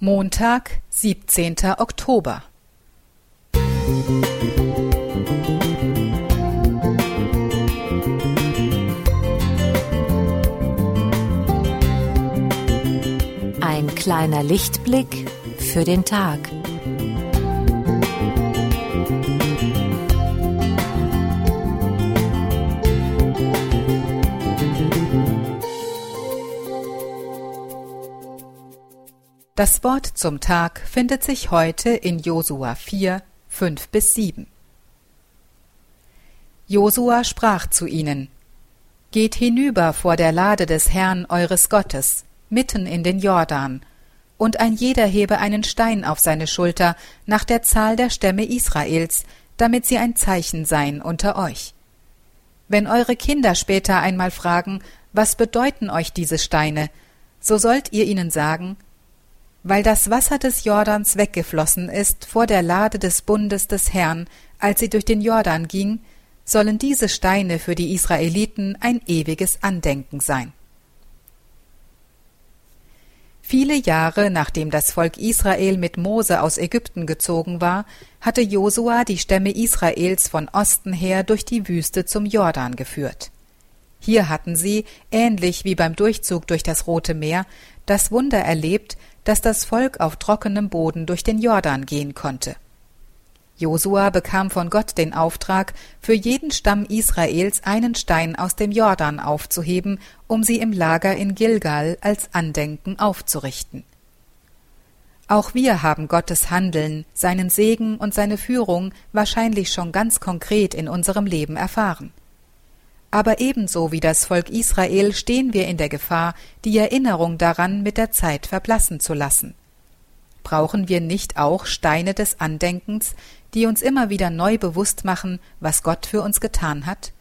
Montag, 17. Oktober. Ein kleiner Lichtblick für den Tag. Das Wort zum Tag findet sich heute in Josua 4, 5 bis 7. Josua sprach zu ihnen: Geht hinüber vor der Lade des Herrn eures Gottes, mitten in den Jordan, und ein jeder hebe einen Stein auf seine Schulter nach der Zahl der Stämme Israels, damit sie ein Zeichen seien unter euch. Wenn eure Kinder später einmal fragen, was bedeuten euch diese Steine, so sollt ihr ihnen sagen, weil das Wasser des Jordans weggeflossen ist vor der Lade des Bundes des Herrn, als sie durch den Jordan ging, sollen diese Steine für die Israeliten ein ewiges Andenken sein. Viele Jahre nachdem das Volk Israel mit Mose aus Ägypten gezogen war, hatte Josua die Stämme Israels von Osten her durch die Wüste zum Jordan geführt. Hier hatten sie, ähnlich wie beim Durchzug durch das Rote Meer, das Wunder erlebt, dass das Volk auf trockenem Boden durch den Jordan gehen konnte. Josua bekam von Gott den Auftrag, für jeden Stamm Israels einen Stein aus dem Jordan aufzuheben, um sie im Lager in Gilgal als Andenken aufzurichten. Auch wir haben Gottes Handeln, seinen Segen und seine Führung wahrscheinlich schon ganz konkret in unserem Leben erfahren. Aber ebenso wie das Volk Israel stehen wir in der Gefahr, die Erinnerung daran mit der Zeit verblassen zu lassen. Brauchen wir nicht auch Steine des Andenkens, die uns immer wieder neu bewusst machen, was Gott für uns getan hat?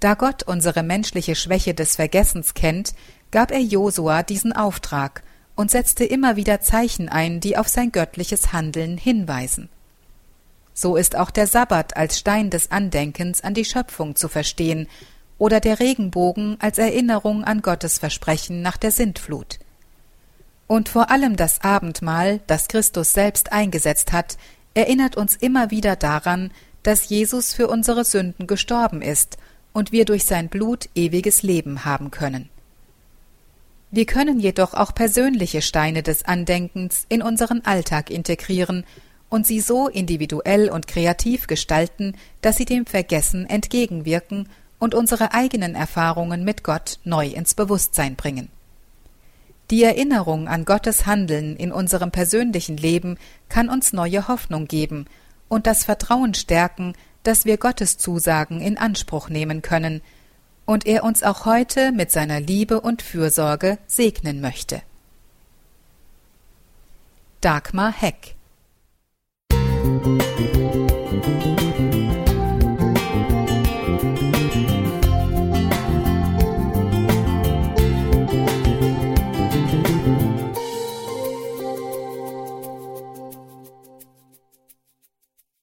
Da Gott unsere menschliche Schwäche des Vergessens kennt, gab er Josua diesen Auftrag und setzte immer wieder Zeichen ein, die auf sein göttliches Handeln hinweisen. So ist auch der Sabbat als Stein des Andenkens an die Schöpfung zu verstehen oder der Regenbogen als Erinnerung an Gottes Versprechen nach der Sintflut. Und vor allem das Abendmahl, das Christus selbst eingesetzt hat, erinnert uns immer wieder daran, dass Jesus für unsere Sünden gestorben ist und wir durch sein Blut ewiges Leben haben können. Wir können jedoch auch persönliche Steine des Andenkens in unseren Alltag integrieren und sie so individuell und kreativ gestalten, dass sie dem Vergessen entgegenwirken und unsere eigenen Erfahrungen mit Gott neu ins Bewusstsein bringen. Die Erinnerung an Gottes Handeln in unserem persönlichen Leben kann uns neue Hoffnung geben und das Vertrauen stärken, dass wir Gottes Zusagen in Anspruch nehmen können und er uns auch heute mit seiner Liebe und Fürsorge segnen möchte. Dagmar Heck